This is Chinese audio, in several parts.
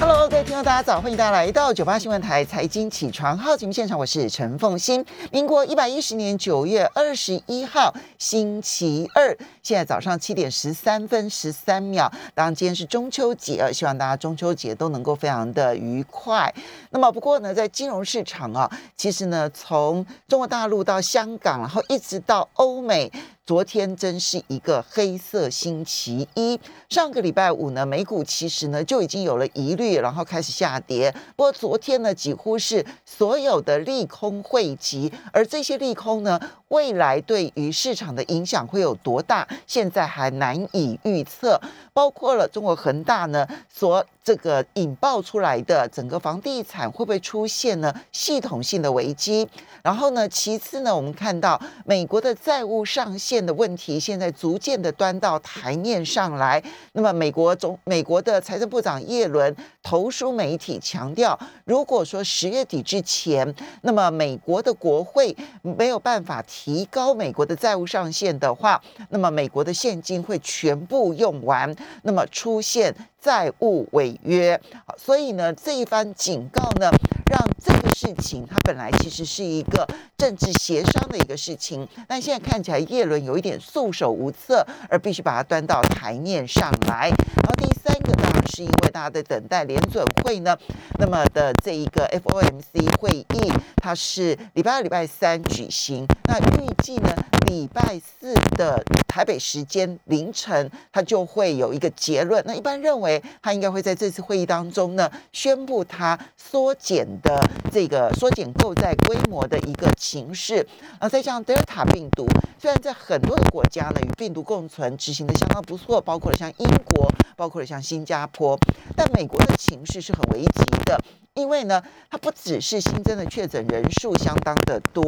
Hello，各位听众，大家早！欢迎大家来到九八新闻台财经起床号节目现场，我是陈凤欣。民国一百一十年九月二十一号，星期二，现在早上七点十三分十三秒。当然，今天是中秋节，希望大家中秋节都能够非常的愉快。那么，不过呢，在金融市场啊，其实呢，从中国大陆到香港，然后一直到欧美。昨天真是一个黑色星期一。上个礼拜五呢，美股其实呢就已经有了疑虑，然后开始下跌。不过昨天呢，几乎是所有的利空汇集，而这些利空呢，未来对于市场的影响会有多大，现在还难以预测。包括了中国恒大呢所这个引爆出来的整个房地产会不会出现呢系统性的危机？然后呢，其次呢，我们看到美国的债务上限的问题，现在逐渐的端到台面上来。那么，美国总美国的财政部长耶伦投书媒体强调，如果说十月底之前，那么美国的国会没有办法提高美国的债务上限的话，那么美国的现金会全部用完，那么出现。债务违约，好所以呢，这一番警告呢，让这个事情它本来其实是一个政治协商的一个事情，但现在看起来叶伦有一点束手无策，而必须把它端到台面上来。然后第三个是因为大家在等待联准会呢，那么的这一个 FOMC 会议，它是礼拜二、礼拜三举行，那预计呢，礼拜四的台北时间凌晨，它就会有一个结论。那一般认为。它应该会在这次会议当中呢，宣布它缩减的这个缩减购债规模的一个形势。啊，再加上德尔塔病毒，虽然在很多的国家呢与病毒共存执行的相当不错，包括了像英国，包括了像新加坡，但美国的情势是很危急的，因为呢，它不只是新增的确诊人数相当的多。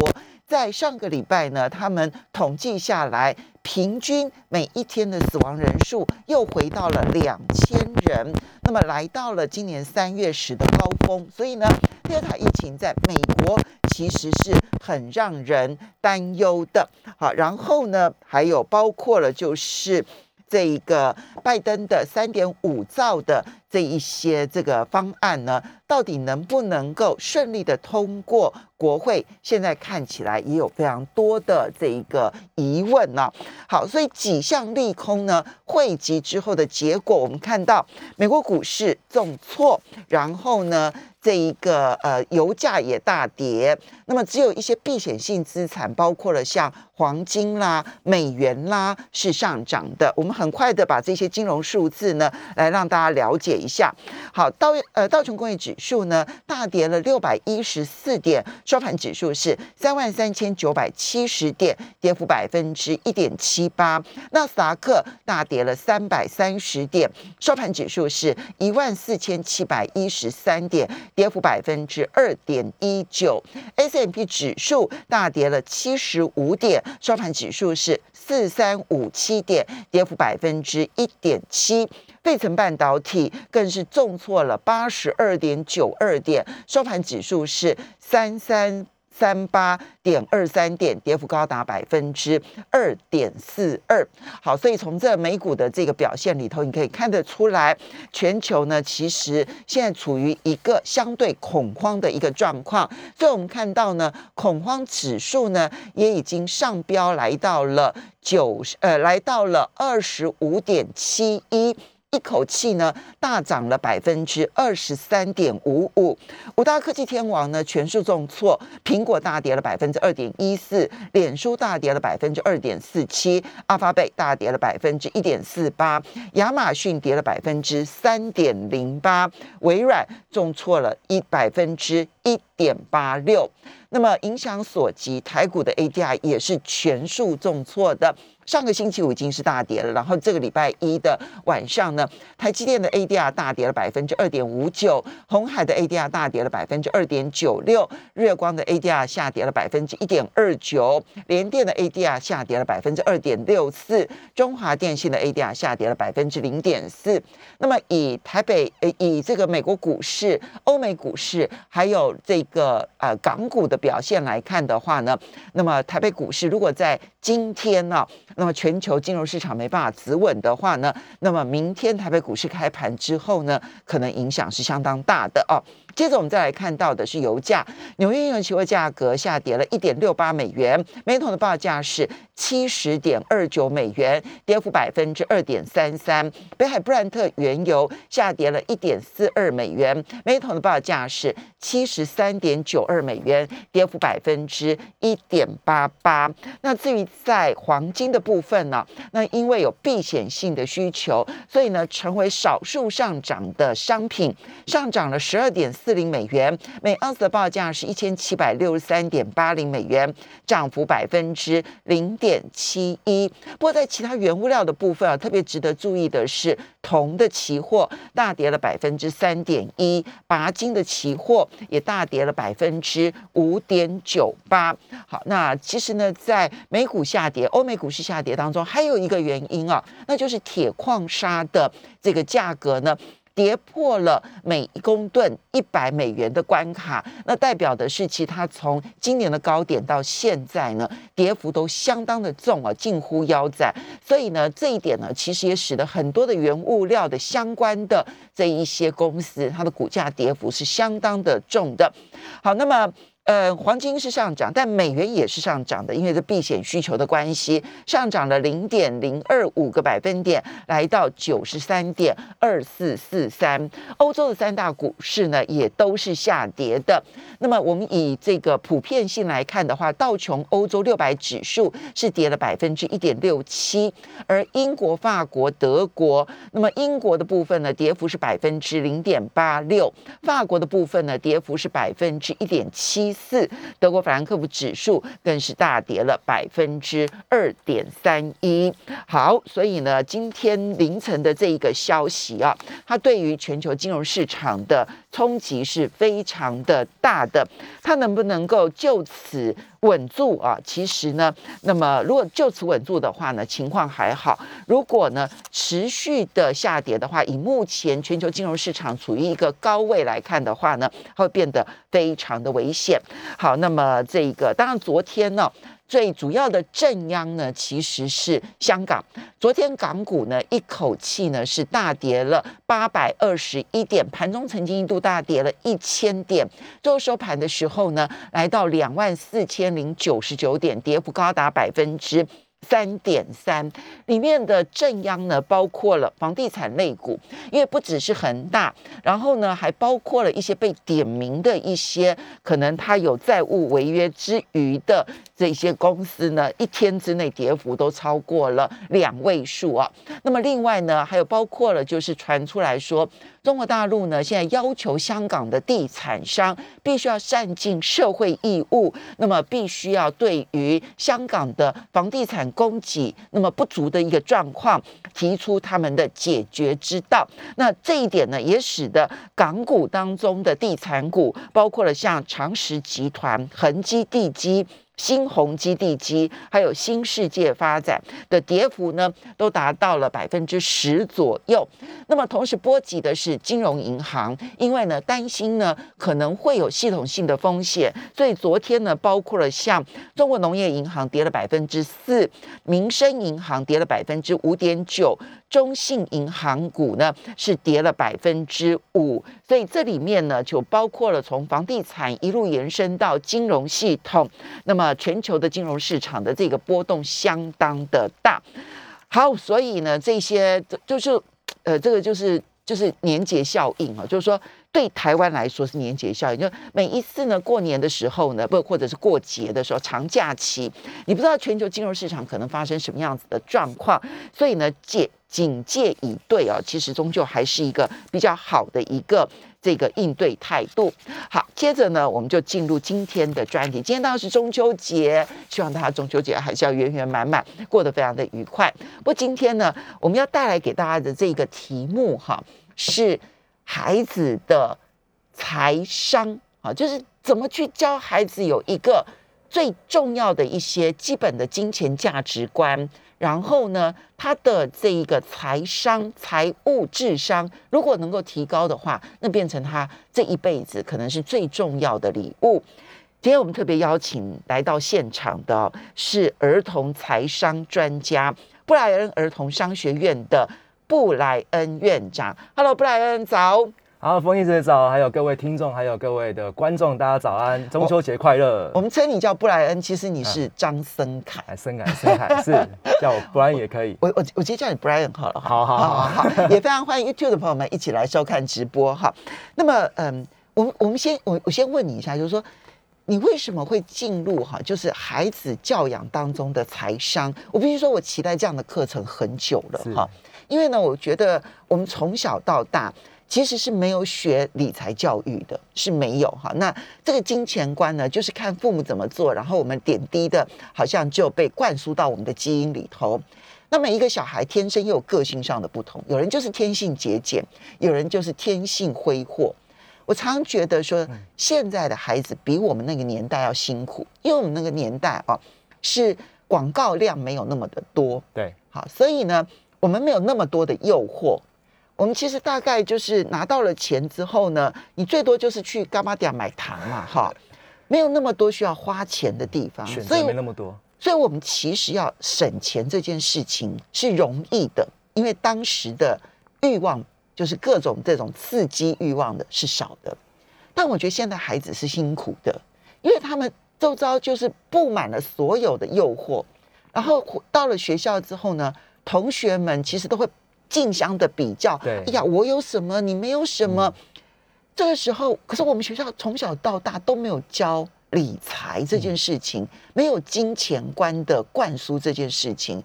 在上个礼拜呢，他们统计下来，平均每一天的死亡人数又回到了两千人，那么来到了今年三月时的高峰。所以呢，第二塔疫情在美国其实是很让人担忧的。好，然后呢，还有包括了就是这一个拜登的三点五兆的这一些这个方案呢，到底能不能够顺利的通过？国会现在看起来也有非常多的这一个疑问呢。好，所以几项利空呢汇集之后的结果，我们看到美国股市重挫，然后呢这一个呃油价也大跌。那么只有一些避险性资产，包括了像黄金啦、美元啦是上涨的。我们很快的把这些金融数字呢来让大家了解一下。好，道呃道琼工业指数呢大跌了六百一十四点。收盘指数是三万三千九百七十点，跌幅百分之一点七八。纳斯达克大跌了三百三十点，收盘指数是一万四千七百一十三点，跌幅百分之二点一九。S M P 指数大跌了七十五点，收盘指数是四三五七点，跌幅百分之一点七。费城半导体更是重挫了八十二点九二点，收盘指数是三三三八点二三点，跌幅高达百分之二点四二。好，所以从这美股的这个表现里头，你可以看得出来，全球呢其实现在处于一个相对恐慌的一个状况。所以我们看到呢，恐慌指数呢也已经上标来到了九呃，来到了二十五点七一。一口气呢大涨了百分之二十三点五五，五大科技天王呢全数重挫，苹果大跌了百分之二点一四，脸书大跌了百分之二点四七，阿发贝大跌了百分之一点四八，亚马逊跌了百分之三点零八，微软重挫了一百分之一点八六。那么影响所及，台股的 ADR 也是全数重挫的。上个星期五已经是大跌了，然后这个礼拜一的晚上呢，台积电的 ADR 大跌了百分之二点五九，红海的 ADR 大跌了百分之二点九六，日光的 ADR 下跌了百分之一点二九，联电的 ADR 下跌了百分之二点六四，中华电信的 ADR 下跌了百分之零点四。那么以台北呃以这个美国股市、欧美股市还有这个呃港股的表现来看的话呢，那么台北股市如果在今天呢，那么全球金融市场没办法止稳的话呢，那么明天台北股市开盘之后呢，可能影响是相当大的哦。接着我们再来看到的是油价，纽约原油期货价格下跌了一点六八美元，每桶的报价是七十点二九美元，跌幅百分之二点三三。北海布兰特原油下跌了一点四二美元，每桶的报价是七十三点九二美元，跌幅百分之一点八八。那至于在黄金的部分呢，那因为有避险性的需求，所以呢成为少数上涨的商品，上涨了十二点。四零美元每盎司的报价是一千七百六十三点八零美元，涨幅百分之零点七一。不过在其他原物料的部分啊，特别值得注意的是，铜的期货大跌了百分之三点一，钯金的期货也大跌了百分之五点九八。好，那其实呢，在美股下跌、欧美股市下跌当中，还有一个原因啊，那就是铁矿砂的这个价格呢。跌破了每一公吨一百美元的关卡，那代表的是其他从今年的高点到现在呢，跌幅都相当的重啊，近乎腰斩。所以呢，这一点呢，其实也使得很多的原物料的相关的这一些公司，它的股价跌幅是相当的重的。好，那么。呃，黄金是上涨，但美元也是上涨的，因为这避险需求的关系，上涨了零点零二五个百分点，来到九十三点二四四三。欧洲的三大股市呢，也都是下跌的。那么我们以这个普遍性来看的话，道琼欧洲六百指数是跌了百分之一点六七，而英国、法国、德国，那么英国的部分呢，跌幅是百分之零点八六；法国的部分呢，跌幅是百分之一点七。四，德国法兰克福指数更是大跌了百分之二点三一。好，所以呢，今天凌晨的这一个消息啊，它对于全球金融市场的冲击是非常的大的。它能不能够就此稳住啊？其实呢，那么如果就此稳住的话呢，情况还好；如果呢持续的下跌的话，以目前全球金融市场处于一个高位来看的话呢，会变得非常的危险。好，那么这个当然，昨天呢，最主要的正央呢，其实是香港。昨天港股呢，一口气呢是大跌了八百二十一点，盘中曾经一度大跌了一千点，最后收盘的时候呢，来到两万四千零九十九点，跌幅高达百分之。三点三里面的正央呢，包括了房地产类股，因为不只是恒大，然后呢，还包括了一些被点名的一些可能他有债务违约之余的这些公司呢，一天之内跌幅都超过了两位数啊。那么另外呢，还有包括了就是传出来说。中国大陆呢，现在要求香港的地产商必须要善尽社会义务，那么必须要对于香港的房地产供给那么不足的一个状况，提出他们的解决之道。那这一点呢，也使得港股当中的地产股，包括了像长实集团、恒基地基。新鸿基地基还有新世界发展的跌幅呢，都达到了百分之十左右。那么同时波及的是金融银行，因为呢担心呢可能会有系统性的风险，所以昨天呢包括了像中国农业银行跌了百分之四，民生银行跌了百分之五点九。中信银行股呢是跌了百分之五，所以这里面呢就包括了从房地产一路延伸到金融系统，那么全球的金融市场的这个波动相当的大。好，所以呢这些就是呃这个就是就是年节效应啊，就是说。对台湾来说是年节效应，就每一次呢过年的时候呢，不或者是过节的时候长假期，你不知道全球金融市场可能发生什么样子的状况，所以呢戒警戒以对啊，其实终究还是一个比较好的一个这个应对态度。好，接着呢我们就进入今天的专题。今天当然是中秋节，希望大家中秋节还是要圆圆满满，过得非常的愉快。不过今天呢我们要带来给大家的这个题目哈是。孩子的财商啊，就是怎么去教孩子有一个最重要的一些基本的金钱价值观，然后呢，他的这一个财商、财务智商，如果能够提高的话，那变成他这一辈子可能是最重要的礼物。今天我们特别邀请来到现场的是儿童财商专家布莱恩儿童商学院的布莱恩院长。Hello，布莱恩早。好，冯一姐早，还有各位听众，还有各位的观众，大家早安，中秋节快乐。我们称你叫布莱恩，其实你是张森凯，森凯，森 凯是叫我布莱恩也可以。我我我直接叫你布莱恩好了。好好好好，也非常欢迎 YouTube 的朋友们一起来收看直播哈。那么，嗯，我们我们先我我先问你一下，就是说。你为什么会进入哈？就是孩子教养当中的财商，我必须说，我期待这样的课程很久了哈。因为呢，我觉得我们从小到大其实是没有学理财教育的，是没有哈。那这个金钱观呢，就是看父母怎么做，然后我们点滴的，好像就被灌输到我们的基因里头。那每一个小孩天生又有个性上的不同，有人就是天性节俭，有人就是天性挥霍。我常觉得说，现在的孩子比我们那个年代要辛苦，因为我们那个年代啊，是广告量没有那么的多，对，好，所以呢，我们没有那么多的诱惑。我们其实大概就是拿到了钱之后呢，你最多就是去干妈店买糖嘛，哈，没有那么多需要花钱的地方，选择没那么多，所以我们其实要省钱这件事情是容易的，因为当时的欲望。就是各种这种刺激欲望的是少的，但我觉得现在孩子是辛苦的，因为他们周遭就是布满了所有的诱惑，然后到了学校之后呢，同学们其实都会竞相的比较，对，哎呀，我有什么，你没有什么，这个时候，可是我们学校从小到大都没有教理财这件事情，没有金钱观的灌输这件事情，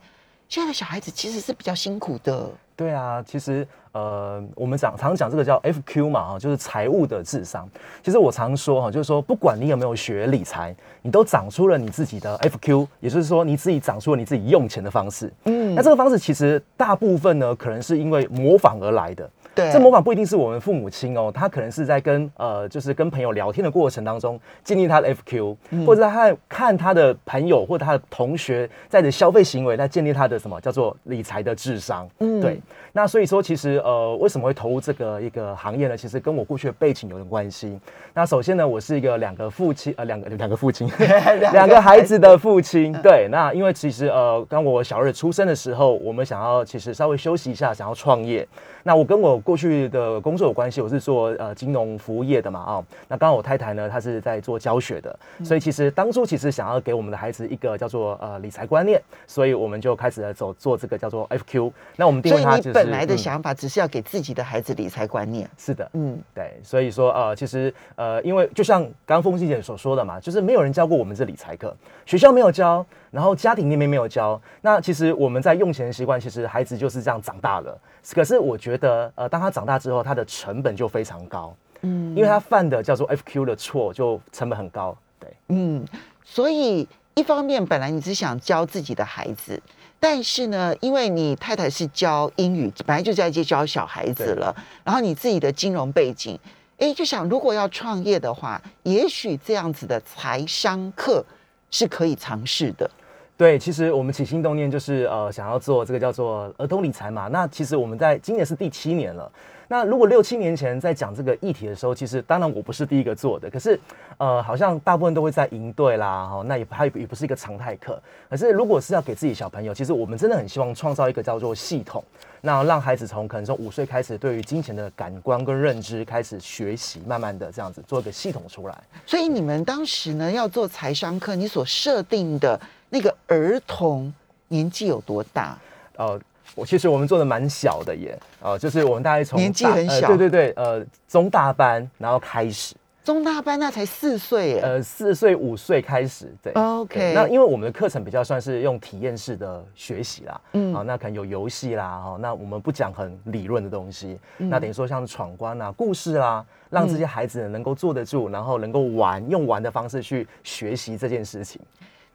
现在的小孩子其实是比较辛苦的。对啊，其实呃，我们讲常讲这个叫 FQ 嘛，哈，就是财务的智商。其实我常说哈，就是说不管你有没有学理财，你都长出了你自己的 FQ，也就是说你自己长出了你自己用钱的方式。嗯，那这个方式其实大部分呢，可能是因为模仿而来的。这模仿不一定是我们父母亲哦，他可能是在跟呃，就是跟朋友聊天的过程当中建立他的 FQ，或者他看他的朋友或者他的同学在的消费行为，来建立他的什么叫做理财的智商。嗯，对。那所以说，其实呃，为什么会投入这个一个行业呢？其实跟我过去的背景有点关系。那首先呢，我是一个两个父亲，呃，两个两个父亲，两个孩子的父亲。对，那因为其实呃，当我小儿子出生的时候，我们想要其实稍微休息一下，想要创业。那我跟我过去的工作有关系，我是做呃金融服务业的嘛啊。那刚刚我太太呢，她是在做教学的，所以其实当初其实想要给我们的孩子一个叫做呃理财观念，所以我们就开始了走做这个叫做 FQ。那我们定位它就是本来的想法，只是要给自己的孩子理财观念。是的，嗯，对。所以说呃，其实呃，因为就像刚刚凤欣姐所说的嘛，就是没有人教过我们这理财课，学校没有教。然后家庭那边没有教，那其实我们在用钱的习惯，其实孩子就是这样长大了。可是我觉得，呃，当他长大之后，他的成本就非常高，嗯，因为他犯的叫做 FQ 的错，就成本很高，对，嗯。所以一方面，本来你只想教自己的孩子，但是呢，因为你太太是教英语，本来就在接教小孩子了，然后你自己的金融背景，哎，就想如果要创业的话，也许这样子的财商课。是可以尝试的，对，其实我们起心动念就是呃，想要做这个叫做儿童理财嘛。那其实我们在今年是第七年了。那如果六七年前在讲这个议题的时候，其实当然我不是第一个做的，可是呃，好像大部分都会在营队啦，哈，那也还也不是一个常态课。可是如果是要给自己小朋友，其实我们真的很希望创造一个叫做系统，那让孩子从可能从五岁开始，对于金钱的感官跟认知开始学习，慢慢的这样子做一个系统出来。所以你们当时呢要做财商课，你所设定的那个儿童年纪有多大？呃。我其实我们做的蛮小的耶，呃，就是我们大概从年纪很小，对对对，呃，中大班然后开始，中大班那才四岁，呃，四岁五岁开始，对，OK。那因为我们的课程比较算是用体验式的学习啦，嗯，好，那可能有游戏啦，哈，那我们不讲很理论的东西，那等于说像闯关啊、故事啦，让这些孩子能够坐得住，然后能够玩，用玩的方式去学习这件事情。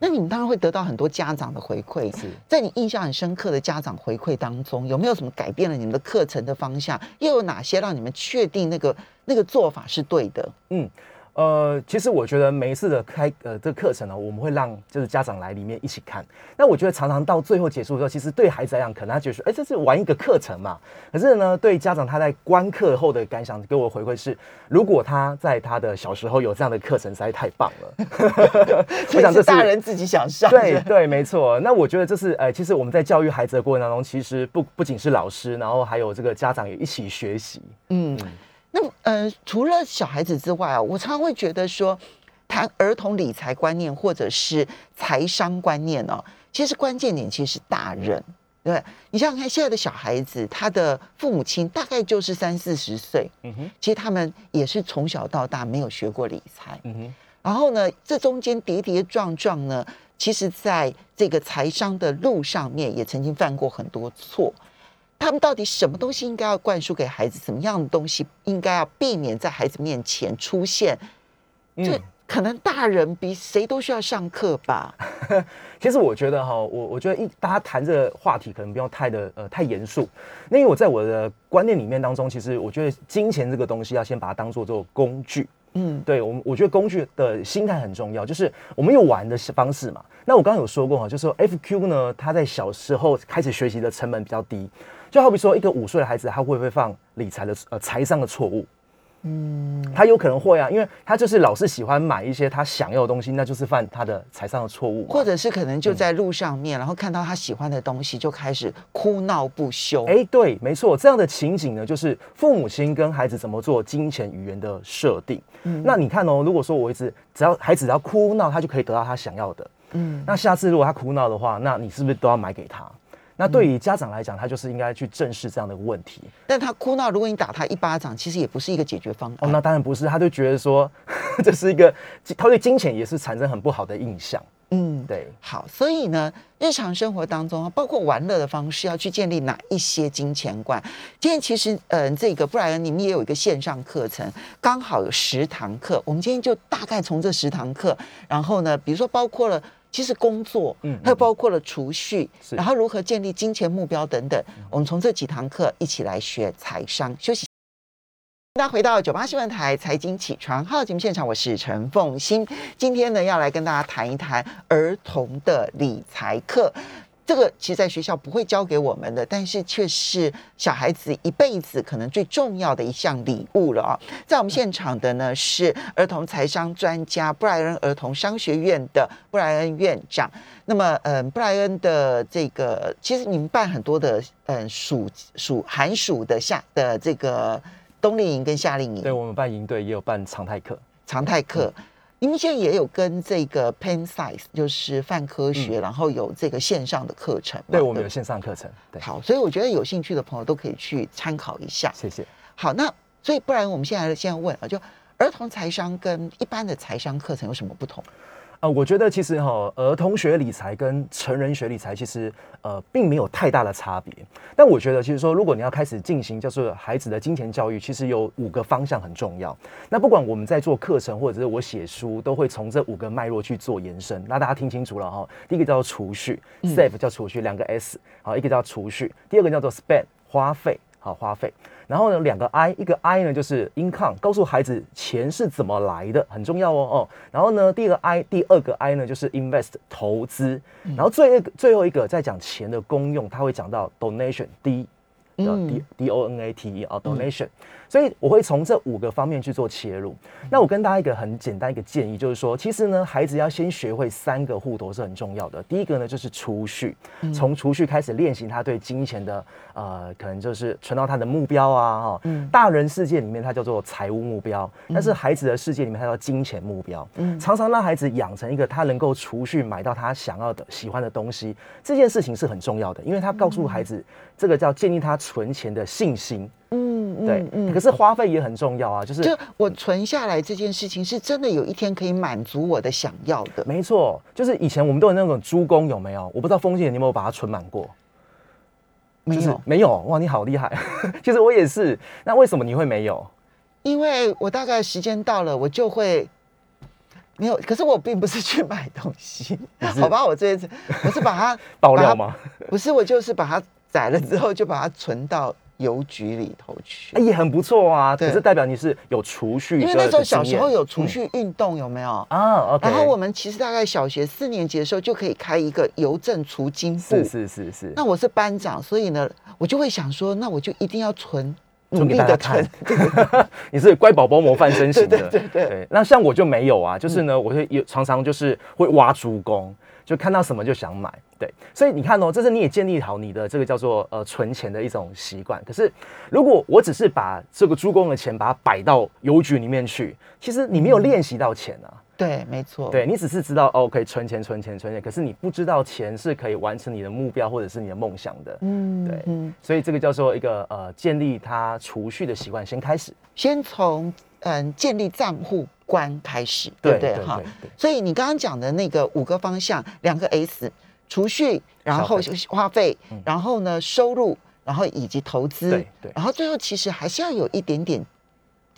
那你们当然会得到很多家长的回馈。在你印象很深刻的家长回馈当中，有没有什么改变了你们的课程的方向？又有哪些让你们确定那个那个做法是对的？嗯，呃，其实我觉得每一次的开呃这个课程呢，我们会让就是家长来里面一起看。那我觉得常常到最后结束的时候，其实对孩子来讲，可能他觉得说，哎，这是玩一个课程嘛。可是呢，对家长他在观课后的感想给我回馈是，如果他在他的小时候有这样的课程，实在太棒了。我想这是大人自己想上。对对，没错。那我觉得这是呃，其实我们在教育孩子的过程当中，其实不不仅是老师，然后还有这个家长也一起学习。嗯。那呃，除了小孩子之外啊，我常常会觉得说，谈儿童理财观念或者是财商观念哦，其实关键点其实是大人。对，你想想看，现在的小孩子，他的父母亲大概就是三四十岁，嗯哼，其实他们也是从小到大没有学过理财，嗯哼，然后呢，这中间跌跌撞撞呢，其实在这个财商的路上面也曾经犯过很多错。他们到底什么东西应该要灌输给孩子？什么样的东西应该要避免在孩子面前出现？这可能大人比谁都需要上课吧。其实我觉得哈，我我觉得一大家谈这个话题可能不要太的呃太严肃。那因为我在我的观念里面当中，其实我觉得金钱这个东西要先把它当做做工具。嗯，对我我觉得工具的心态很重要，就是我们有玩的方式嘛。那我刚刚有说过哈，就是说 FQ 呢，他在小时候开始学习的成本比较低。就好比说，一个五岁的孩子，他会不会犯理财的呃财商的错误？嗯，他有可能会啊，因为他就是老是喜欢买一些他想要的东西，那就是犯他的财商的错误。或者是可能就在路上面，然后看到他喜欢的东西，就开始哭闹不休。哎，对，没错，这样的情景呢，就是父母亲跟孩子怎么做金钱语言的设定。嗯，那你看哦，如果说我一直只要孩子只要哭闹，他就可以得到他想要的。嗯，那下次如果他哭闹的话，那你是不是都要买给他？那对于家长来讲，他就是应该去正视这样的问题。但他哭闹，如果你打他一巴掌，其实也不是一个解决方案。哦，那当然不是，他就觉得说 这是一个，他对金钱也是产生很不好的印象。嗯，对。好，所以呢，日常生活当中，包括玩乐的方式，要去建立哪一些金钱观？今天其实，嗯，这个布莱恩，你们也有一个线上课程，刚好有十堂课。我们今天就大概从这十堂课，然后呢，比如说包括了。其实工作，嗯，还有包括了储蓄，然后如何建立金钱目标等等，我们从这几堂课一起来学财商。休息，大家回到九八新闻台财经起床号节目现场，我是陈凤欣，今天呢要来跟大家谈一谈儿童的理财课。这个其实在学校不会教给我们的，但是却是小孩子一辈子可能最重要的一项礼物了啊！在我们现场的呢是儿童财商专家布莱恩儿童商学院的布莱恩院长。那么，嗯，布莱恩的这个，其实你们办很多的，嗯，暑暑寒暑的夏的这个冬令营跟夏令营，对我们办营队也有办常态课，常态课。你们现在也有跟这个 Pen Size，就是泛科学，然后有这个线上的课程。对，我们有线上课程。对，好，所以我觉得有兴趣的朋友都可以去参考一下。谢谢。好，那所以不然我们现在先问啊，就儿童财商跟一般的财商课程有什么不同？啊，我觉得其实哈，儿童学理财跟成人学理财其实呃并没有太大的差别。但我觉得其实说，如果你要开始进行就是孩子的金钱教育，其实有五个方向很重要。那不管我们在做课程或者是我写书，都会从这五个脉络去做延伸。那大家听清楚了哈，第一个叫做储蓄，save 叫储蓄，两个 s，好，一个叫储蓄，第二个叫做 spend 花费，好花费。然后呢，两个 I，一个 I 呢就是 income，告诉孩子钱是怎么来的，很重要哦哦。然后呢，第二个 I，第二个 I 呢就是 invest 投资。然后最最后一个在讲钱的功用，他会讲到 donation，D，叫 D D O N A T E 啊，donation。所以我会从这五个方面去做切入。那我跟大家一个很简单一个建议，就是说，其实呢，孩子要先学会三个户头是很重要的。第一个呢，就是储蓄，从储蓄开始练习他对金钱的呃，可能就是存到他的目标啊，哈。大人世界里面它叫做财务目标，但是孩子的世界里面它叫金钱目标。嗯，常常让孩子养成一个他能够储蓄买到他想要的、喜欢的东西，这件事情是很重要的，因为他告诉孩子，这个叫建立他存钱的信心。嗯，对，嗯，可是花费也很重要啊，就是就我存下来这件事情，是真的有一天可以满足我的想要的。没错，就是以前我们都有那种猪公，有没有？我不知道风姐你有没有把它存满过？没有，没有。哇，你好厉害！其实我也是。那为什么你会没有？因为我大概时间到了，我就会没有。可是我并不是去买东西，好吧？我这一次我是把它 爆料吗？不是，我就是把它宰了之后就把它存到。邮局里头去哎，，也很不错啊。对可是代表你是有储蓄，因为那时候小时候有储蓄运动，有没有？啊。然后我们其实大概小学四年级的时候就可以开一个邮政储金部是，是是是，那我是班长，所以呢，我就会想说，那我就一定要存，努力的存。你是乖宝宝模范生型的，对对对对那像我就没有啊，就是呢，我会有常常就是会挖猪工，就看到什么就想买，对，所以你看哦，这是你也建立好你的这个叫做呃存钱的一种习惯。可是如果我只是把这个猪公的钱把它摆到邮局里面去，其实你没有练习到钱啊。对，没错。对你只是知道哦，可以存钱、存钱、存钱，可是你不知道钱是可以完成你的目标或者是你的梦想的。嗯对嗯，所以这个叫做一个呃建立他储蓄的习惯，先开始。先从嗯建立账户观开始，对不对？哈所以你刚刚讲的那个五个方向，两个 S，储蓄，然后消花费嗯，然后呢收入，然后以及投资。对，对。然后最后其实还是要有一点点，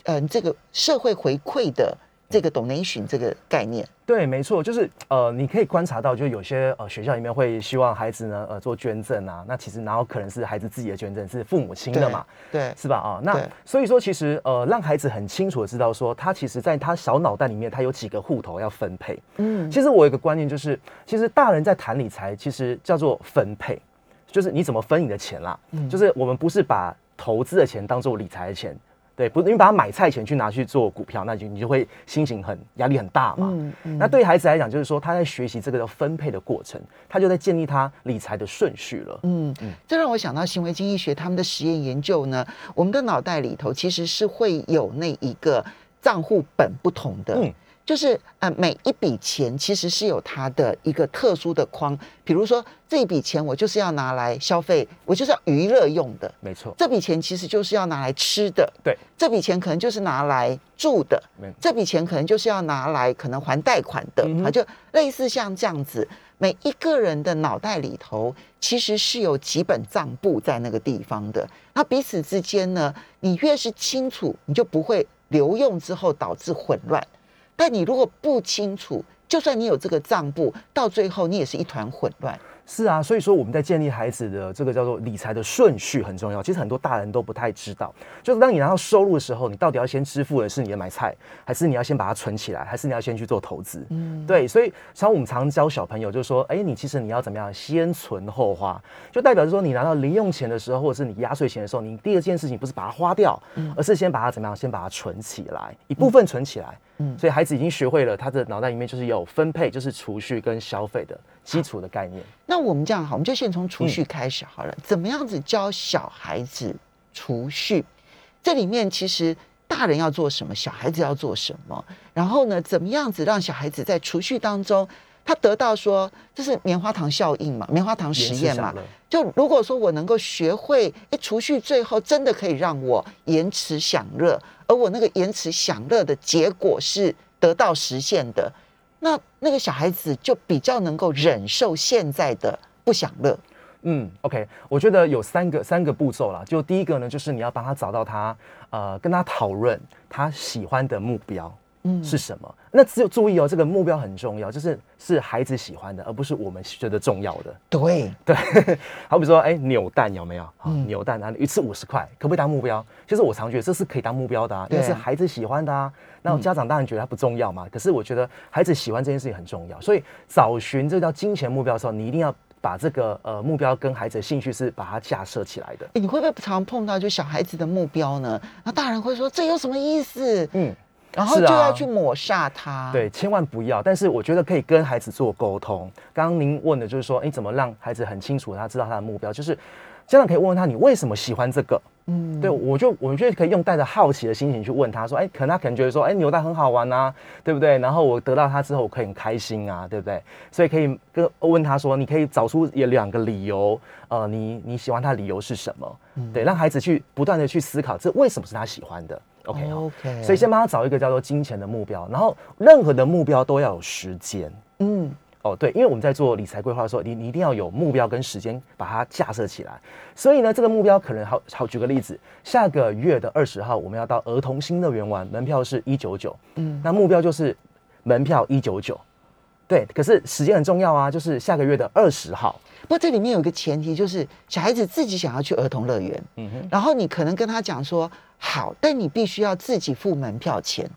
嗯，这个社会回馈的这个 donation 这个概念。对，没错，就是呃，你可以观察到，就有些呃学校里面会希望孩子呢呃做捐赠啊，那其实然后可能是孩子自己的捐赠，是父母亲的嘛，对，是吧？啊，那所以说其实呃让孩子很清楚的知道说，他其实在他小脑袋里面，他有几个户头要分配。嗯，其实我有一个观念就是，其实大人在谈理财，其实叫做分配，就是你怎么分你的钱啦。嗯就是我们不是把投资的钱当做理财的钱，对，不是你把他买菜钱去拿去做股票，那就你就会心情很压力很大嘛。嗯嗯那对于孩子来讲，就是说他在学习这个叫分配的过程，他就在建立他理财的顺序了。嗯，这让我想到行为经济学他们的实验研究呢，我们的脑袋里头其实是会有那一个账户本不同的。嗯就是呃，每一笔钱其实是有它的一个特殊的框，比如说这一笔钱我就是要拿来消费，我就是要娱乐用的；没错，这笔钱其实就是要拿来吃的；对，这笔钱可能就是拿来住的；没这笔钱可能就是要拿来可能还贷款的，啊，就类似像这样子。每一个人的脑袋里头其实是有几本账簿在那个地方的，那彼此之间呢，你越是清楚，你就不会留用之后导致混乱。但你如果不清楚，就算你有这个账簿，到最后你也是一团混乱。是啊，所以说我们在建立孩子的这个叫做理财的顺序很重要。其实很多大人都不太知道，就是当你拿到收入的时候，你到底要先支付的是你的买菜，还是你要先把它存起来，还是你要先去做投资？嗯，对。所以像我们常教小朋友，就是说，哎，你其实你要怎么样，先存后花，就代表着说，你拿到零用钱的时候，或者是你压岁钱的时候，你第二件事情不是把它花掉，而是先把它怎么样，先把它存起来，一部分存起来。嗯，所以孩子已经学会了，他的脑袋里面就是有分配，就是储蓄跟消费的基础的概念。那我们这样好，我们就先从储嗯蓄开始好了。怎么样子教小孩子储蓄？这里面其实大人要做什么，小孩子要做什么？然后呢，怎么样子让小孩子在储蓄当中，他得到说这是棉花糖效应嘛，棉花糖实验嘛。就如果说我能够学会，哎，储蓄最后真的可以让我延迟享乐，而我那个延迟享乐的结果是得到实现的，那那个小孩子就比较能够忍受现在的不享乐。嗯，OK，我觉得有三个三个步骤啦。就第一个呢，就是你要帮他找到他呃，跟他讨论他喜欢的目标。嗯是什么？那只有注意哦，这个目标很重要，就是是孩子喜欢的，而不是我们觉得重要的。对，对，好比说，哎、扭蛋有没有？好，嗯扭蛋啊，一次五十块，可不可以当目标？其实我常觉得这是可以当目标的啊，因为是孩子喜欢的啊。那家长当然觉得它不重要嘛，可是我觉得孩子喜欢这件事情很重要，所以找寻这叫金钱目标的时候，你一定要把这个呃目标跟孩子的兴趣是把它架设起来的。诶你会不会常碰到就小孩子的目标呢？那大人会说这有什么意思？嗯，然后就要去抹杀他。对，千万不要。但是我觉得可以跟孩子做沟通。刚刚您问的就是说，你怎么让孩子很清楚，他知道他的目标，就是家长可以问问他，你为什么喜欢这个？嗯，对，我就我觉得可以用带着好奇的心情去问他说，哎，可能他可能觉得说，哎，扭蛋很好玩啊，对不对？然后我得到它之后，我可以很开心啊，对不对？所以可以跟问他说，你可以找出有两个理由，呃，你你喜欢他的理由是什么？对，让孩子去不断的去思考，这为什么是他喜欢的？OK 好 OK 所以先帮他找一个叫做金钱的目标，然后任何的目标都要有时间。嗯，哦，对，因为我们在做理财规划的时候，你你一定要有目标跟时间把它架设起来。所以呢，这个目标可能好好举个例子，下个月的二十号我们要到儿童新乐园玩，门票是一九九，嗯嗯，那目标就是门票一九九。对，可是时间很重要啊，就是下个月的二十号。不过这里面有一个前提，就是小孩子自己想要去儿童乐园，嗯哼，然后你可能跟他讲说好，但你必须要自己付门票钱。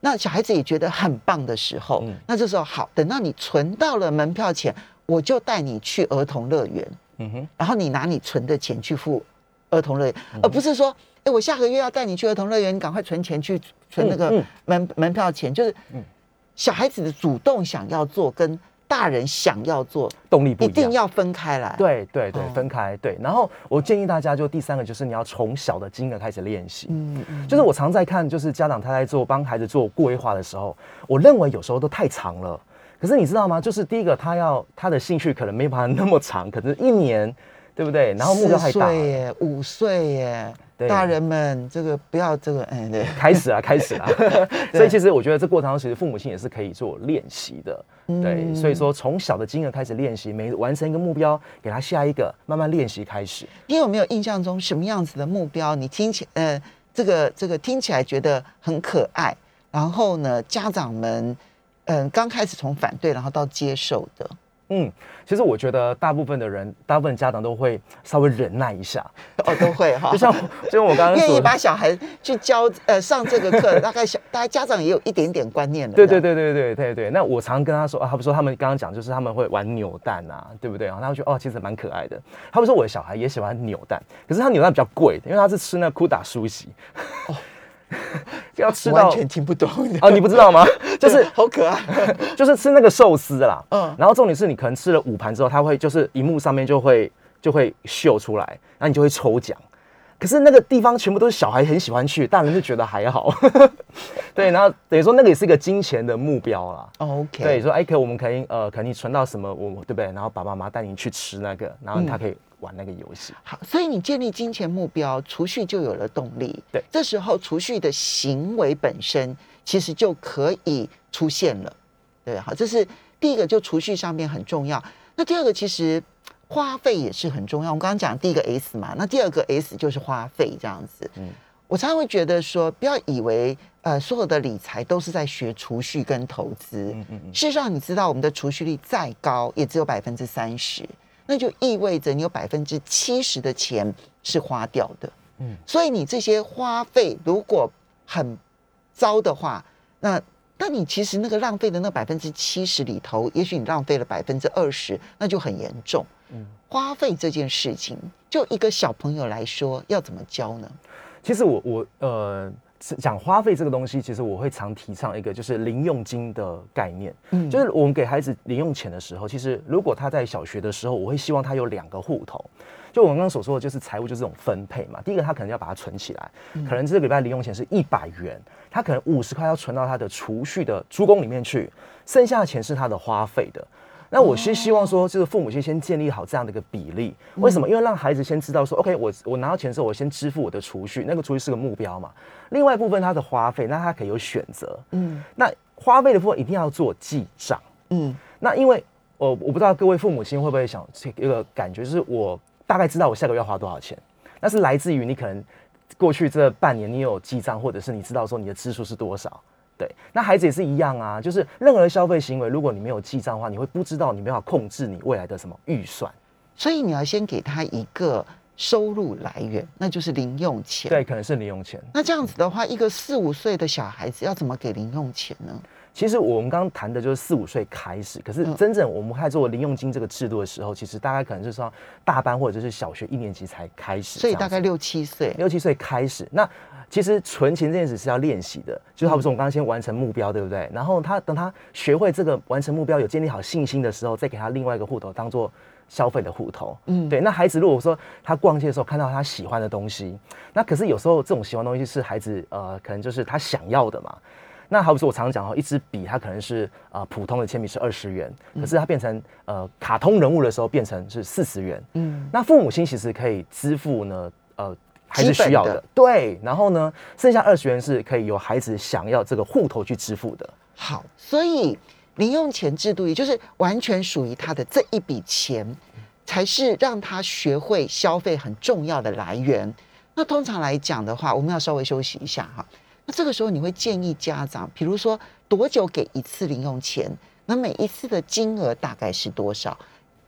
那小孩子也觉得很棒的时候，嗯。那这时候好，等到你存到了门票钱，我就带你去儿童乐园，嗯哼，然后你拿你存的钱去付儿童乐园，而不是说，哎，我下个月要带你去儿童乐园，你赶快存钱去存那个门、门票钱，就是嗯。小孩子的主动想要做跟大人想要做，动力不一样。一定要分开来。，对对对哦，分开对。然后我建议大家，就第三个就是你要从小的金额开始练习。嗯嗯，就是我常在看，就是家长他在做帮孩子做规划的时候，我认为有时候都太长了。可是你知道吗？就是第一个，他要他的兴趣可能没办法那么长，可能一年，对不对？然后目标太四大，岁耶，五岁耶，对大人们这个不要这个，哎，对，开始啊，开始啊。所以其实我觉得这过程中，其实父母亲也是可以做练习的。对，嗯所以说从小的金额开始练习，每完成一个目标，给他下一个，慢慢练习开始。你有没有印象中什么样子的目标？你听起呃，这个这个听起来觉得很可爱，然后呢，家长们嗯、刚开始从反对，然后到接受的，嗯，其实我觉得大部分的人，大部分家长都会稍微忍耐一下，哦，都会哈 就。像就像我刚刚愿意，把小孩去教呃上这个课，大概小大概家长也有一点点观念了。对对对对对对对。那我常跟他说啊，他们说他们刚刚讲就是他们会玩扭蛋啊，对不对？然后他们觉得哦，其实蛮可爱的。他们说我的小孩也喜欢扭蛋，可是他扭蛋比较贵，因为他是吃那库达苏西。哦，要吃到完全听不懂的哦，你不知道吗？就是好可爱。就是吃那个寿司啦，嗯嗯，然后重点是你可能吃了五盘之后，它会就是荧幕上面就会就会秀出来，然后你就会抽奖。可是那个地方全部都是小孩很喜欢去，大人就觉得还好。对，然后等于说那个也是一个金钱的目标啦。OK，对，说哎，可我们可以呃，可能你存到什么，我对不对？然后爸爸妈妈带你去吃那个，然后他可以玩那个游戏。好，所以你建立金钱目标，储蓄就有了动力。对这时候储蓄的行为本身其实就可以出现了。对，好，这是第一个，就储蓄上面很重要。那第二个，其实花费也是很重要。我们刚刚讲第一个 S 嘛，那第二个 S 就是花费这样子。嗯我常常会觉得说，不要以为呃所有的理财都是在学储蓄跟投资。嗯嗯嗯，事实上，你知道我们的储蓄率再高，也只有百分之三十，那就意味着你有百分之七十的钱是花掉的。嗯嗯，所以你这些花费如果很糟的话，那那你其实那个浪费的那百分之七十里头，也许你浪费了百分之二十，那就很严重。嗯嗯，花费这件事情，就一个小朋友来说，要怎么教呢？其实我我呃是讲花费这个东西，其实我会常提倡一个就是零用金的概念。嗯就是我们给孩子零用钱的时候，其实如果他在小学的时候，我会希望他有两个户头。就我们刚刚所说的，就是财务就是这种分配嘛。第一个，他可能要把它存起来，可能这个礼拜零用钱是一百元，他可能五十块要存到他的储蓄的珠公里面去，剩下的钱是他的花费的。那我是希望说，就是父母亲先建立好这样的一个比例。为什么？因为让孩子先知道说，OK，我我拿到钱之后，我先支付我的储蓄，那个储蓄是个目标嘛。另外一部分他的花费，那他可以有选择。嗯那花费的部分一定要做记账。嗯那因为我我不知道各位父母亲会不会想这个感觉，就是我大概知道我下个月要花多少钱，那是来自于你可能过去这半年你有记账，或者是你知道说你的支出是多少。对，那孩子也是一样啊，就是任何的消费行为，如果你没有记账的话，你会不知道你没办法控制你未来的什么预算。所以你要先给他一个收入来源，那就是零用钱。对，可能是零用钱。那这样子的话，一个四五岁的小孩子要怎么给零用钱呢？其实我们刚刚谈的就是四五岁开始，可是嗯真正我们开始做零用金这个制度的时候，其实大概可能就是说大班或者是小学一年级才开始所以大概六七岁。六七岁开始。那其实存钱这件事是要练习的，就好比说我们刚刚先完成目标，对不对？然后他等他学会这个完成目标，有建立好信心的时候，再给他另外一个户头当做消费的户头。嗯嗯，对。那孩子如果说他逛街的时候看到他喜欢的东西，那可是有时候这种喜欢的东西是孩子呃可能就是他想要的嘛。那好比说，我常常讲哦，一支笔它可能是呃普通的铅笔是二十元，可是它变成呃卡通人物的时候变成是四十元。嗯，那父母亲其实可以支付呢，呃，还是需要的，的对。然后呢，剩下二十元是可以由孩子想要这个户头去支付的。好，所以零用钱制度，也就是完全属于他的这一笔钱，才是让他学会消费很重要的来源。那通常来讲的话，我们要稍微休息一下哈。那这个时候，你会建议家长，比如说多久给一次零用钱？那每一次的金额大概是多少？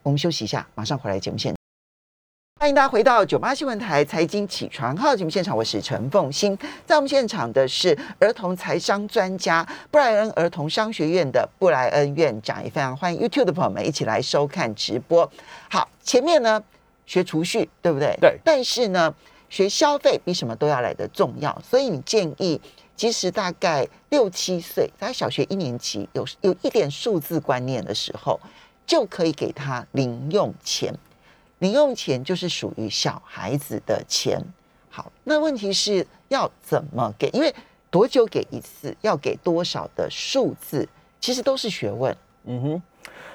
我们休息一下，马上回来节目现场。欢迎大家回到九八新闻台财经起床号节目现场，我是陈凤欣。在我们现场的是儿童财商专家布莱恩儿童商学院的布莱恩院长，也非常欢迎 YouTube 的朋友们一起来收看直播。好，前面呢学储蓄，对不对？对但是呢，学消费比什么都要来的重要，所以你建议，其实大概六七岁，在小学一年级有有一点数字观念的时候，就可以给他零用钱。零用钱就是属于小孩子的钱。好，那问题是要怎么给？因为多久给一次，要给多少的数字，其实都是学问。嗯哼，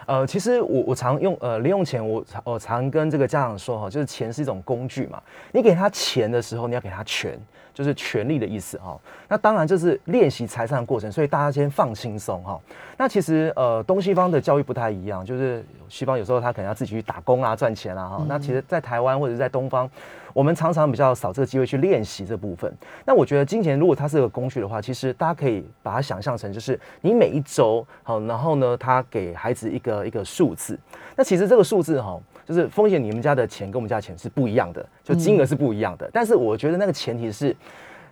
呃，其实我我常用呃零用钱，我我常跟这个家长说哈，就是钱是一种工具嘛，你给他钱的时候，你要给他权，就是权利的意思哈。那当然这是练习财产的过程，所以大家先放轻松哈。那其实呃东西方的教育不太一样，就是西方有时候他可能要自己去打工啊赚钱啊哈。那其实，在台湾或者在东方，我们常常比较少这个机会去练习这部分。那我觉得金钱如果它是个工具的话，其实大家可以把它想象成就是你每一周好，然后呢，他给孩子一个一个数字。那其实这个数字哈，就是风险，你们家的钱跟我们家的钱是不一样的，就金额是不一样的。但是我觉得那个前提是。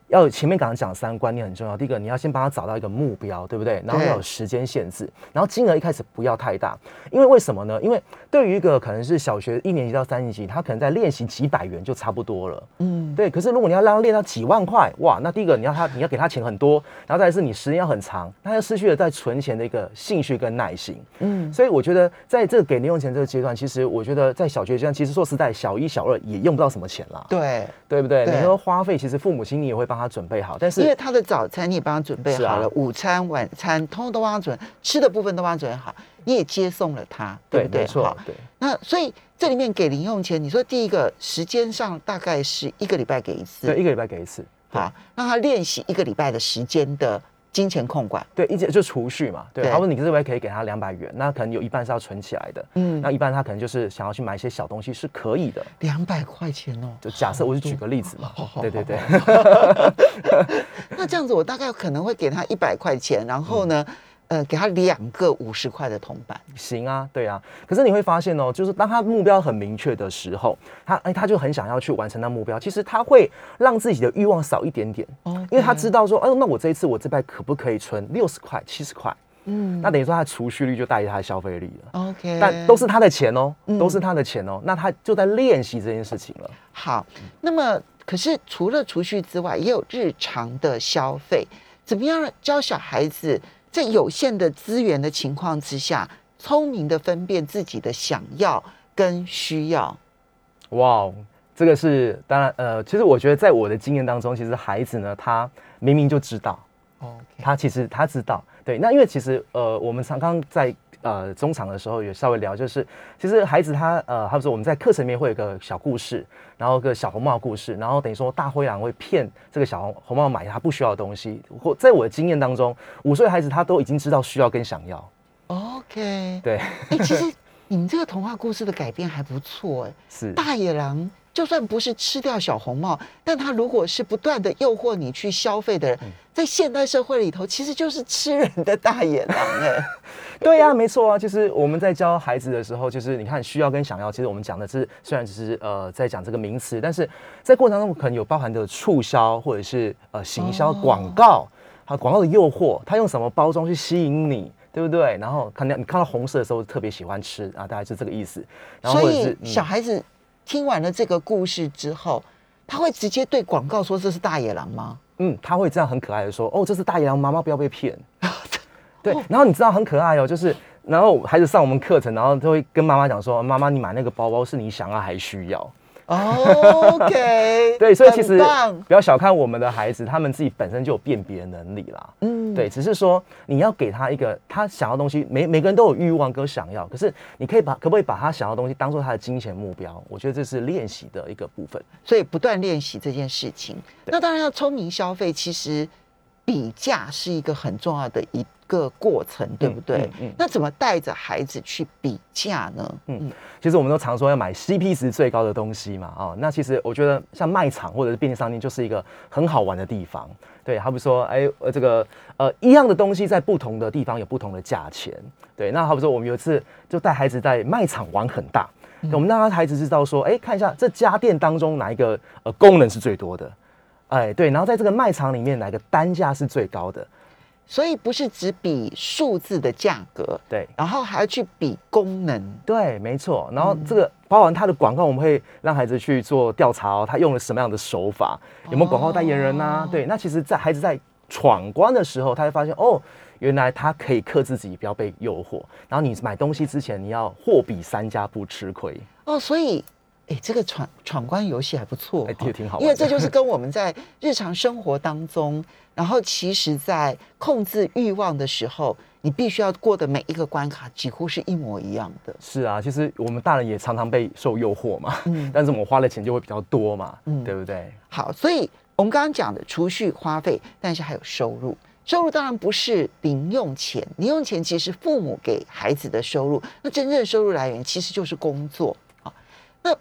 要前面刚刚讲三个观念很重要。第一个，你要先帮他找到一个目标，对不对？然后要有时间限制，然后金额一开始不要太大，因为为什么呢？因为对于一个可能是小学一年级到三年级，他可能在练习几百元就差不多了。嗯，对。可是如果你要让他练到几万块，哇，那第一个你要他你要给他钱很多，然后再是你时间要很长，他就失去了在存钱的一个兴趣跟耐心。嗯，所以我觉得在这个给零用钱这个阶段，其实我觉得在小学阶段，其实说实在，小一、小二也用不到什么钱啦。对，对不对？你说花费，其实父母亲你也会帮他准备好，但是因为他的早餐你也帮他准备好了，啊午餐、晚餐通通都帮他准，吃的部分都帮他准备好，你也接送了他，对不对？没错，对。那所以这里面给零用钱，你说第一个时间上大概是一个礼拜给一次，对，一个礼拜给一次。好，让他练习一个礼拜的时间的金钱控管。对，一直就储蓄嘛，对，对。他说你这边可以给他两百元，那可能有一半是要存起来的，嗯嗯，那一半他可能就是想要去买一些小东西是可以的，两百块钱哦，就假设我就举个例子嘛，对对对，那这样子我大概可能会给他一百块钱，然后呢，呃，给他两个五十块的铜板。行啊，对啊，可是你会发现哦，就是当他目标很明确的时候，他哎他就很想要去完成那目标，其实他会让自己的欲望少一点点，哦因为他知道说，哦，那我这一次我这边可不可以存六十块、七十块？嗯那等于说他的储蓄率就大于他的消费力了。，OK，但都是他的钱哦，嗯都是他的钱哦，那他就在练习这件事情了。好。那么，可是除了储蓄之外，也有日常的消费。怎么样教小孩子在有限的资源的情况之下，聪明的分辨自己的想要跟需要？哇哦，这个是当然，呃，其实我觉得在我的经验当中，其实孩子呢，他明明就知道他其实他知道，对，那因为其实呃，我们常刚在呃中场的时候也稍微聊，就是其实孩子他呃，他说我们在课程里面会有一个小故事，然后个小红帽故事，然后等于说大灰狼会骗这个小红红帽买他不需要的东西，或在我的经验当中，五岁孩子他都已经知道需要跟想要，OK，对，哎、其实你们这个童话故事的改编还不错哎。是，大野狼就算不是吃掉小红帽，但他如果是不断的诱惑你去消费的人，嗯在现代社会里头，其实就是吃人的大野狼哎。对呀、没错啊。就是我们在教孩子的时候，就是你看需要跟想要，其实我们讲的是虽然只是呃在讲这个名词，但是在过程当中可能有包含的促销或者是呃行销哦广告，还有广告的诱惑，他用什么包装去吸引你。对不对？然后看到你看到红色的时候特别喜欢吃啊，大概是这个意思。然后所以或者是、嗯小孩子听完了这个故事之后，他会直接对广告说这是大野狼吗？嗯，他会这样很可爱的说：“哦，这是大野狼，妈妈不要被骗。” 对哦，然后你知道很可爱哦，就是然后孩子上我们课程，然后就会跟妈妈讲说：“妈妈，你买那个包包是你想要还需要？” OK，对，所以其实不要小看我们的孩子，他们自己本身就有辨别能力啦。嗯对，只是说你要给他一个他想要的东西，每每个人都有欲望跟想要，可是你可以把可不可以把他想要的东西当做他的金钱目标？我觉得这是练习的一个部分。所以不断练习这件事情。那当然要聪明消费，其实比价是一个很重要的一个过程，对不对？嗯嗯那怎么带着孩子去比价呢？嗯，其实我们都常说要买 CP 值最高的东西嘛，哦，那其实我觉得像卖场或者是便利商店就是一个很好玩的地方。对，好比说，哎，呃，这个呃一样的东西在不同的地方有不同的价钱。对，那好比说我们有一次就带孩子在卖场玩很大，我们让他孩子知道说，哎，看一下这家店当中哪一个呃功能是最多的，哎，对，然后在这个卖场里面哪个单价是最高的，所以不是只比数字的价格，对。然后还要去比功能。对，没错。然后这个包含它的广告，我们会让孩子去做调查哦，他用了什么样的手法，有没有广告代言人呐、哦对，那其实，在孩子在闯关的时候，他会发现哦，原来他可以克制自己，不要被诱惑。然后你买东西之前，你要货比三家，不吃亏。哦，所以，哎，这个闯闯关游戏还不错，哎哈挺挺好玩因为这就是跟我们在日常生活当中，然后其实在控制欲望的时候，你必须要过的每一个关卡，几乎是一模一样的。是啊，其实我们大人也常常被受诱惑嘛，嗯 但是我们花的钱就会比较多嘛，嗯对不对？好，所以我们刚刚讲的储蓄花费，但是还有收入。收入当然不是零用钱，零用钱其实是父母给孩子的收入，那真正的收入来源其实就是工作啊。那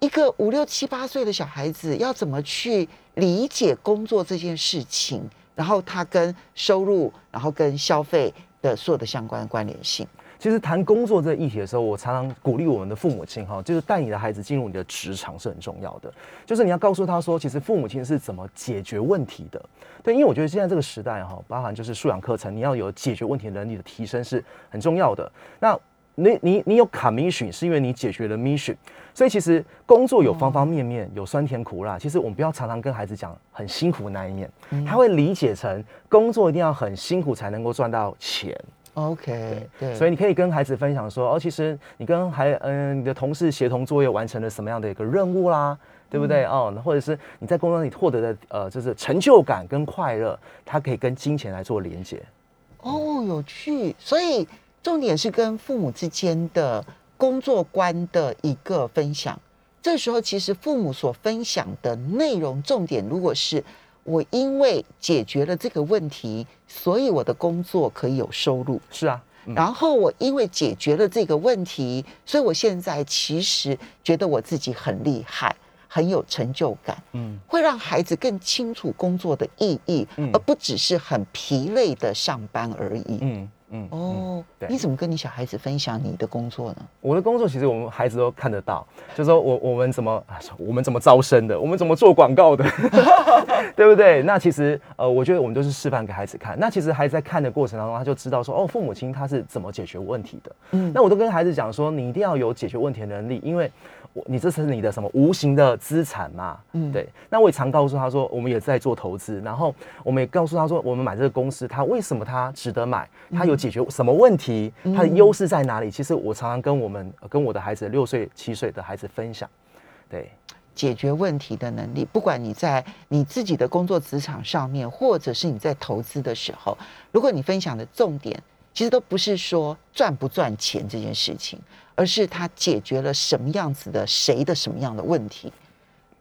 一个五六七八岁的小孩子要怎么去理解工作这件事情，然后它跟收入，然后跟消费的所有的相关关联性？其实谈工作这个议题的时候，我常常鼓励我们的父母亲哈，就是带你的孩子进入你的职场是很重要的。就是你要告诉他说，其实父母亲是怎么解决问题的。对，因为我觉得现在这个时代哈，包含就是素养课程，你要有解决问题能力的提升是很重要的。那你你你有 commission 是因为你解决了 mission，所以其实工作有方方面面，有酸甜苦辣。其实我们不要常常跟孩子讲很辛苦的那一面，他会理解成工作一定要很辛苦才能够赚到钱。OK，对，所以你可以跟孩子分享说，哦，其实你跟孩嗯、你的同事协同作业完成了什么样的一个任务啦，对不对？哦，或者是你在工作里获得的呃，就是成就感跟快乐，它可以跟金钱来做连接。哦，有趣。所以重点是跟父母之间的工作观的一个分享。这时候，其实父母所分享的内容重点，如果是我因为解决了这个问题，所以我的工作可以有收入。是啊，嗯然后我因为解决了这个问题，所以我现在其实觉得我自己很厉害，很有成就感。嗯，会让孩子更清楚工作的意义，嗯而不只是很疲累的上班而已。嗯嗯，嗯哦，对你怎么跟你小孩子分享你的工作呢？我的工作其实我们孩子都看得到，就是说我我们怎么啊我们怎么招生的，我们怎么做广告的，对不对？那其实呃，我觉得我们都是示范给孩子看。那其实孩子在看的过程当中，他就知道说哦，父母亲他是怎么解决问题的。嗯那我都跟孩子讲说，你一定要有解决问题的能力，因为我你这是你的什么无形的资产嘛。嗯对。那我也常告诉他说，我们也在做投资，然后我们也告诉他说，我们买这个公司，它为什么它值得买？它有解决什么问题？它的优势在哪里？其实我常常跟我们呃跟我的孩子六岁、七岁的孩子分享。对，解决问题的能力，不管你在你自己的工作职场上面，或者是你在投资的时候，如果你分享的重点，其实都不是说赚不赚钱这件事情，而是他解决了什么样子的谁的什么样的问题，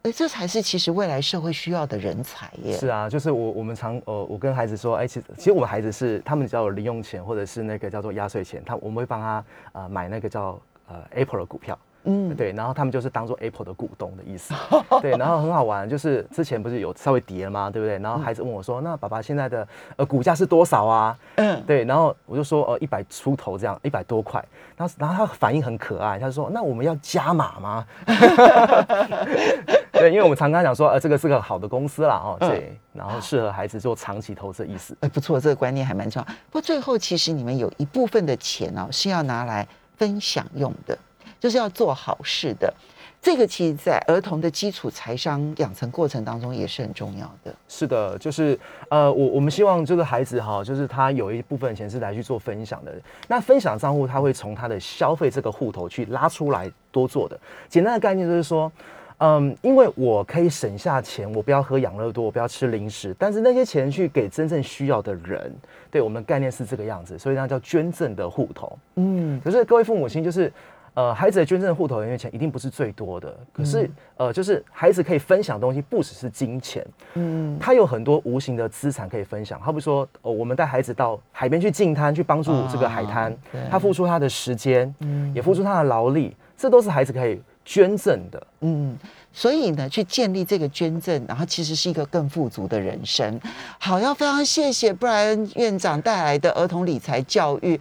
哎这才是其实未来社会需要的人才耶。是啊，就是我我们常呃，我跟孩子说，哎、其实其实我们孩子是他们只要有零用钱或者是那个叫做压岁钱，他我们会帮他呃买那个叫呃 Apple 的股票。嗯，对，然后他们就是当做 Apple 的股东的意思，对，然后很好玩，就是之前不是有稍微跌了吗？对不对？然后孩子问我说：“那爸爸现在的呃股价是多少啊？”嗯，对，然后我就说呃一百出头这样，一百多块。然后然后他反应很可爱，他就说：“那我们要加码吗？” 对，因为我们常跟他讲说，呃，这个是个好的公司啦，哦，嗯对，然后适合孩子做长期投资的意思。哎，不错，这个观念还蛮重要。不过最后，其实你们有一部分的钱哦，是要拿来分享用的，就是要做好事的。这个其实，在儿童的基础财商养成过程当中也是很重要的。是的，就是呃，我我们希望这个孩子哈，就是他有一部分钱是来去做分享的。那分享账户他会从他的消费这个户头去拉出来多做的。简单的概念就是说，嗯，因为我可以省下钱，我不要喝养乐多，我不要吃零食，但是那些钱去给真正需要的人。对我们的概念是这个样子，所以那叫捐赠的户头。嗯，可是各位父母亲就是。呃，孩子的捐赠户头里面钱一定不是最多的，可是、呃，就是孩子可以分享的东西不只是金钱，嗯他有很多无形的资产可以分享，好比说，呃，我们带孩子到海边去净滩，去帮助这个海滩，啊他付出他的时间，嗯也付出他的劳力，这都是孩子可以捐赠的。嗯，所以呢，去建立这个捐赠，然后其实是一个更富足的人生。好，要非常谢谢布莱恩院长带来的儿童理财教育。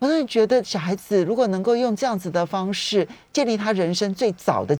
我真的觉得小孩子如果能够用这样子的方式建立他人生最早的